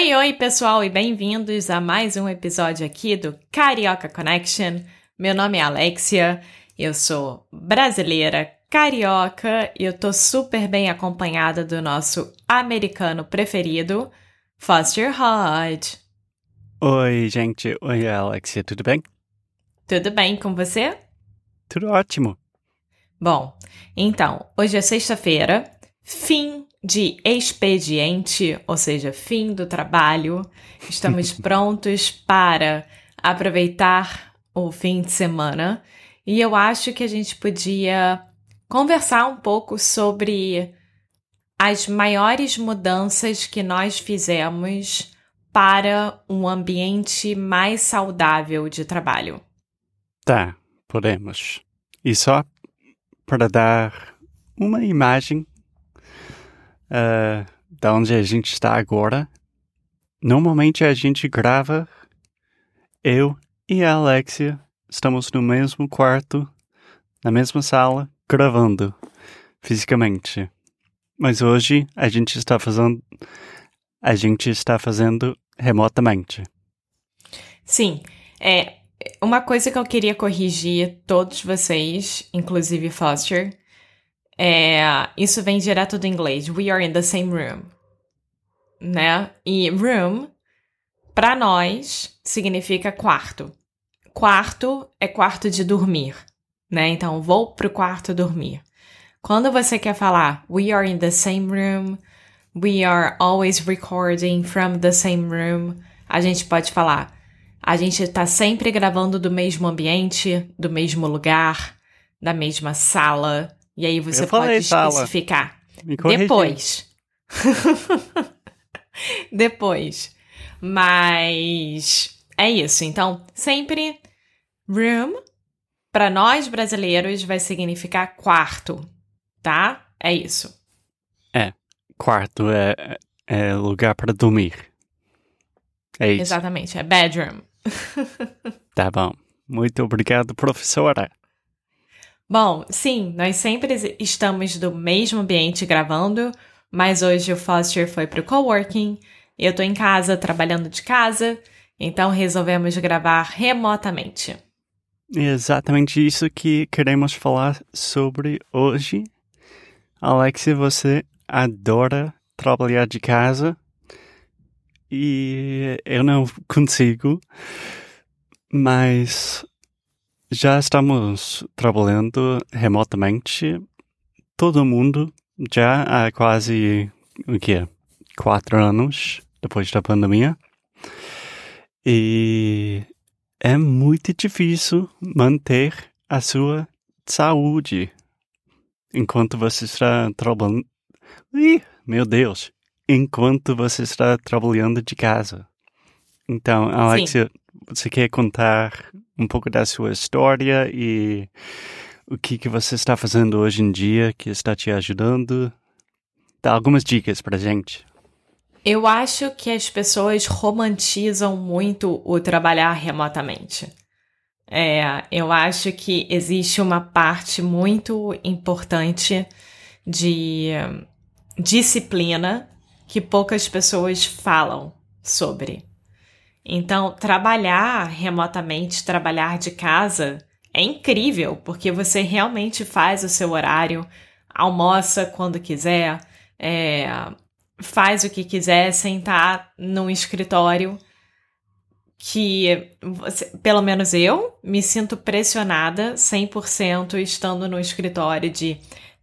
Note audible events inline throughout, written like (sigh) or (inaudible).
Oi, oi, pessoal, e bem-vindos a mais um episódio aqui do Carioca Connection. Meu nome é Alexia, eu sou brasileira, carioca e eu tô super bem acompanhada do nosso americano preferido, Foster Hodge. Oi, gente. Oi, Alexia, tudo bem? Tudo bem com você? Tudo ótimo. Bom, então, hoje é sexta-feira, fim de expediente, ou seja, fim do trabalho. Estamos (laughs) prontos para aproveitar o fim de semana e eu acho que a gente podia conversar um pouco sobre as maiores mudanças que nós fizemos para um ambiente mais saudável de trabalho. Tá, podemos. E só para dar uma imagem uh, de onde a gente está agora, normalmente a gente grava, eu e a Alexia estamos no mesmo quarto, na mesma sala, gravando fisicamente. Mas hoje a gente está fazendo a gente está fazendo remotamente. Sim, é uma coisa que eu queria corrigir todos vocês, inclusive Foster, é isso vem direto do inglês. We are in the same room, né? E room para nós significa quarto. Quarto é quarto de dormir né? Então, vou pro quarto dormir. Quando você quer falar we are in the same room, we are always recording from the same room, a gente pode falar a gente tá sempre gravando do mesmo ambiente, do mesmo lugar, da mesma sala. E aí você pode especificar. Depois. (laughs) Depois. Mas é isso. Então, sempre room para nós brasileiros vai significar quarto, tá? É isso. É, quarto é, é lugar para dormir. É isso. Exatamente, é bedroom. (laughs) tá bom. Muito obrigado, professora. Bom, sim, nós sempre estamos do mesmo ambiente gravando, mas hoje o Foster foi pro coworking, eu tô em casa trabalhando de casa, então resolvemos gravar remotamente. É exatamente isso que queremos falar sobre hoje. Alexia, você adora trabalhar de casa e eu não consigo, mas já estamos trabalhando remotamente. Todo mundo já há quase o quê? Quatro anos depois da pandemia. E é muito difícil manter a sua saúde enquanto você está trabalhando. Ih, meu Deus! Enquanto você está trabalhando de casa. Então, Alexia, Sim. Você quer contar um pouco da sua história e o que, que você está fazendo hoje em dia que está te ajudando? Dá algumas dicas pra gente. Eu acho que as pessoas romantizam muito o trabalhar remotamente. É, eu acho que existe uma parte muito importante de disciplina que poucas pessoas falam sobre. Então, trabalhar remotamente, trabalhar de casa é incrível, porque você realmente faz o seu horário, almoça quando quiser, é, faz o que quiser, sentar num escritório, que, pelo menos eu, me sinto pressionada 100% estando no escritório de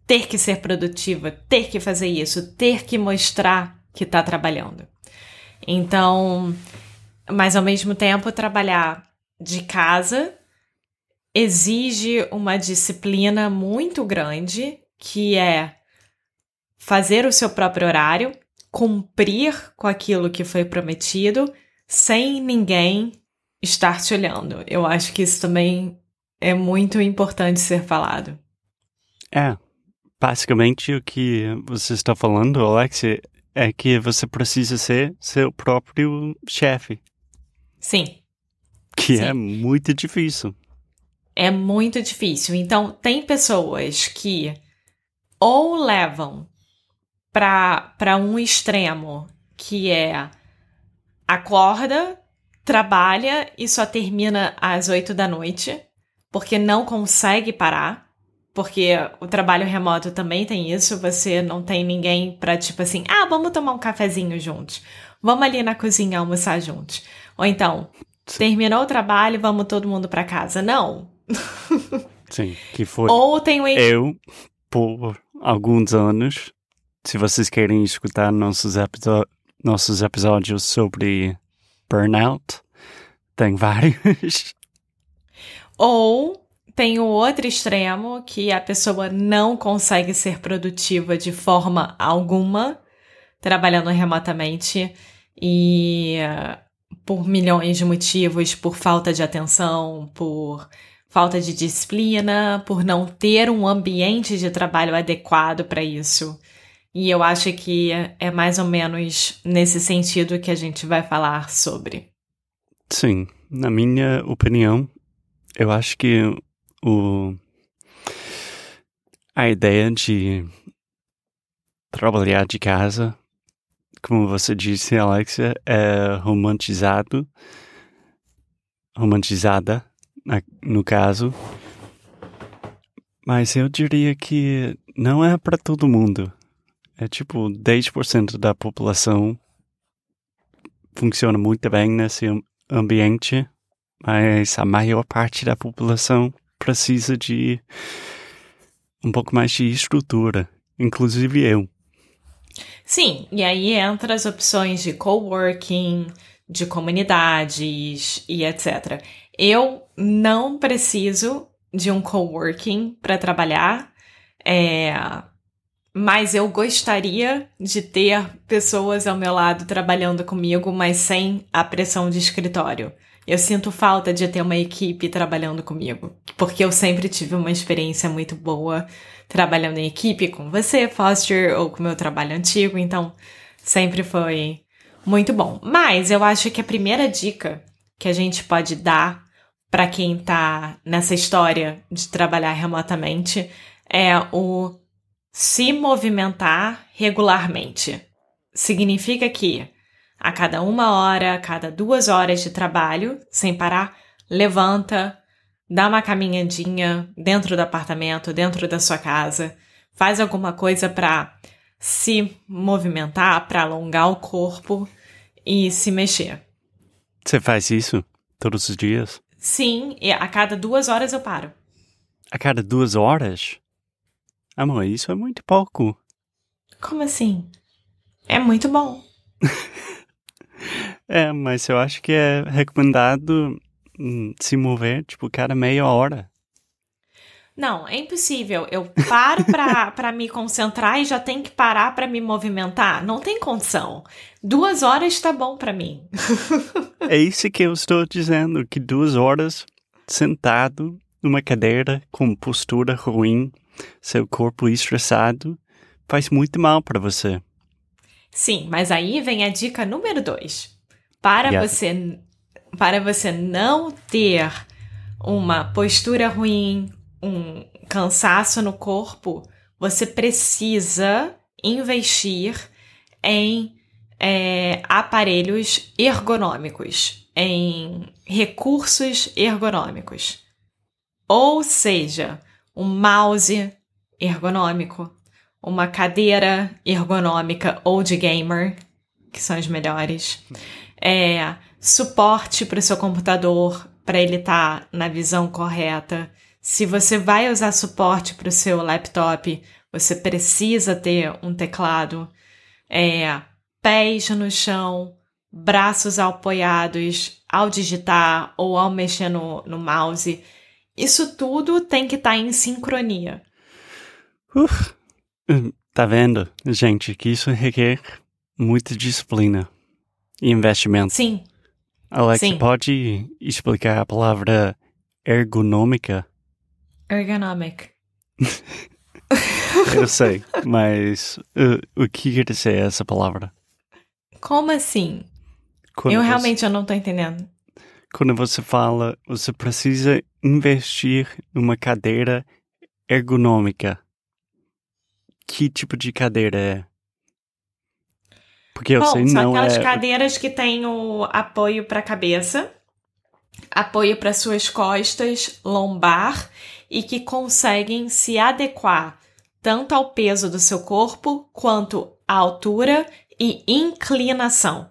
ter que ser produtiva, ter que fazer isso, ter que mostrar que está trabalhando. Então, mas ao mesmo tempo, trabalhar de casa exige uma disciplina muito grande, que é fazer o seu próprio horário, cumprir com aquilo que foi prometido, sem ninguém estar te olhando. Eu acho que isso também é muito importante ser falado. É, basicamente o que você está falando, Alex, é que você precisa ser seu próprio chefe. Sim. Que é Sim. é muito difícil. É muito difícil. Então, tem pessoas que ou levam para um extremo, que é acorda, trabalha e só termina às oito da noite, porque não consegue parar. Porque o trabalho remoto também tem isso, você não tem ninguém pra tipo assim, ah, vamos tomar um cafezinho juntos. Vamos ali na cozinha almoçar juntos. Ou então, terminou o trabalho, vamos todo mundo para casa. Não. (laughs) Sim, que foi Ou tem o eu por alguns anos. Se vocês querem escutar nossos, nossos episódios sobre burnout, tem vários. (laughs) Ou tem o outro extremo que a pessoa não consegue ser produtiva de forma alguma, trabalhando remotamente e eh, por milhões de motivos, por falta de atenção, por falta de disciplina, por não ter um ambiente de trabalho adequado para isso. E eu acho que é mais ou menos nesse sentido que a gente vai falar sobre. Sim, na minha opinião, eu acho que o a ideia de trabalhar de casa, como você disse, Alexia, é romantizado, romantizada, no caso. Mas eu diria que não é para todo mundo. É tipo 10% da população funciona muito bem nesse am- ambiente, mas a maior parte da população precisa de um pouco mais de estrutura, inclusive eu. Sim, e aí entra as opções de coworking, de comunidades e etc. Eu não preciso de um coworking para trabalhar, é, mas eu gostaria de ter pessoas ao meu lado trabalhando comigo, mas sem a pressão de escritório. Eu sinto falta de ter uma equipe trabalhando comigo, porque eu sempre tive uma experiência muito boa trabalhando em equipe com você, Foster, ou com o meu trabalho antigo, então sempre foi muito bom. Mas eu acho que a primeira dica que a gente pode dar para quem tá nessa história de trabalhar remotamente é o se movimentar regularmente. Significa que a cada uma hora, a cada duas horas de trabalho, sem parar, levanta, dá uma caminhadinha dentro do apartamento, dentro da sua casa, faz alguma coisa para se movimentar, para alongar o corpo e se mexer. Você faz isso todos os dias? Sim, e a cada duas horas eu paro. A cada duas horas? Amor, isso é muito pouco. Como assim? É muito bom. (laughs) É, mas eu acho que é recomendado hum, se mover, tipo, cada meia hora. Não, é impossível. Eu paro pra, (laughs) pra me concentrar e já tenho que parar pra me movimentar. Não tem condição. Duas horas tá bom pra mim. (laughs) É isso que eu estou dizendo, que duas horas sentado numa cadeira com postura ruim, seu corpo estressado, faz muito mal para você. Sim, mas aí vem a dica número dois. Para Yeah. você para você não ter uma postura ruim, um cansaço no corpo, você precisa investir em é, aparelhos ergonômicos, em recursos ergonômicos. Ou seja, um mouse ergonômico, uma cadeira ergonômica ou de gamer, que são as melhores, é, suporte para o seu computador para ele estar tá na visão correta. Se você vai usar suporte para o seu laptop, você precisa ter um teclado. É, pés no chão, braços apoiados ao digitar ou ao mexer no, no mouse. Isso tudo tem que estar tá em sincronia. Uf, tá vendo, gente, que isso requer muita disciplina e investimento. Sim. Alex, Sim. pode explicar a palavra ergonômica? Ergonomic. (laughs) Eu sei, mas uh, o que quer dizer essa palavra? Como assim? Quando eu você- realmente eu não tô entendendo. Quando você fala, você precisa investir numa cadeira ergonômica. Que tipo de cadeira é? Porque eu Bom, sei são não aquelas é. cadeiras que têm o apoio para a cabeça, apoio para suas costas, lombar e que conseguem se adequar tanto ao peso do seu corpo quanto à altura e inclinação.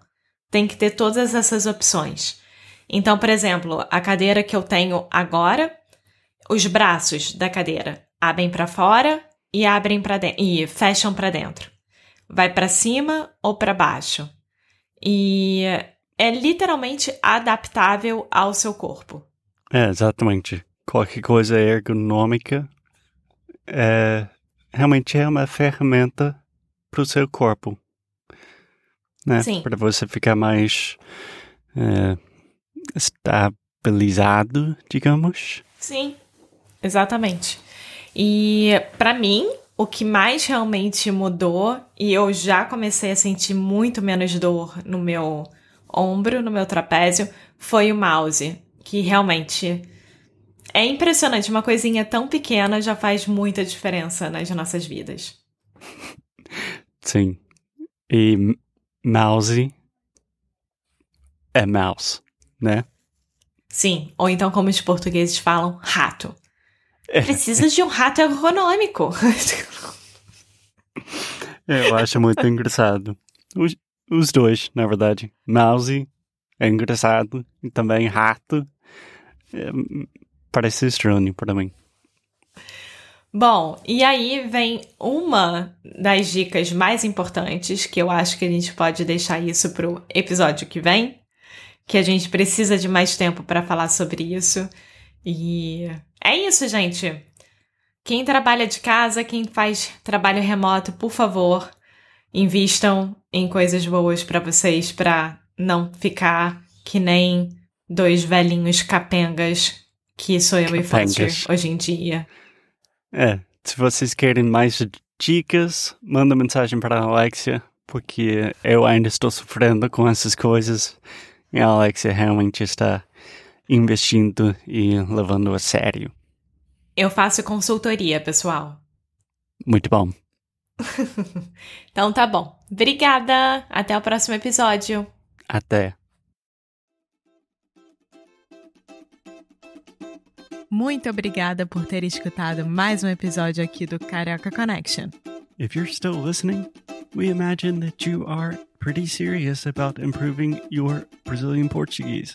Tem que ter todas essas opções. Então, por exemplo, a cadeira que eu tenho agora, os braços da cadeira abrem para fora e abrem para dentro e fecham para dentro vai para cima ou para baixo. E é literalmente adaptável ao seu corpo. É, exatamente. Qualquer coisa ergonômica é, realmente é uma ferramenta para o seu corpo. Né? Para você ficar mais é, estabilizado, digamos. Sim, exatamente. E para mim, o que mais realmente mudou, e eu já comecei a sentir muito menos dor no meu ombro, no meu trapézio, foi o mouse. Que realmente é impressionante. Uma coisinha tão pequena já faz muita diferença nas nossas vidas. Sim. E mouse é mouse, né? Sim, ou então, como os portugueses falam, rato. É. Precisa de um rato ergonômico. Eu acho muito engraçado. Os, os dois, na verdade. Mouse é engraçado e também rato é, parece estranho para mim. Bom, e aí vem uma das dicas mais importantes, que eu acho que a gente pode deixar isso pro episódio que vem, que a gente precisa de mais tempo para falar sobre isso. E é isso, gente. Quem trabalha de casa, quem faz trabalho remoto, por favor, invistam em coisas boas para vocês, para não ficar que nem dois velhinhos capengas que sou eu e Foster Capengas. hoje em dia. É, se vocês querem mais dicas, manda mensagem para a Alexia, porque eu ainda estou sofrendo com essas coisas e a Alexia realmente está investindo e levando a sério. Eu faço consultoria, pessoal. Muito bom. (laughs) Então tá bom. Obrigada. Até o próximo episódio. Até. Muito obrigada por ter escutado mais um episódio aqui do Carioca Connection. If you're still listening, we imagine that you are pretty serious about improving your Brazilian Portuguese.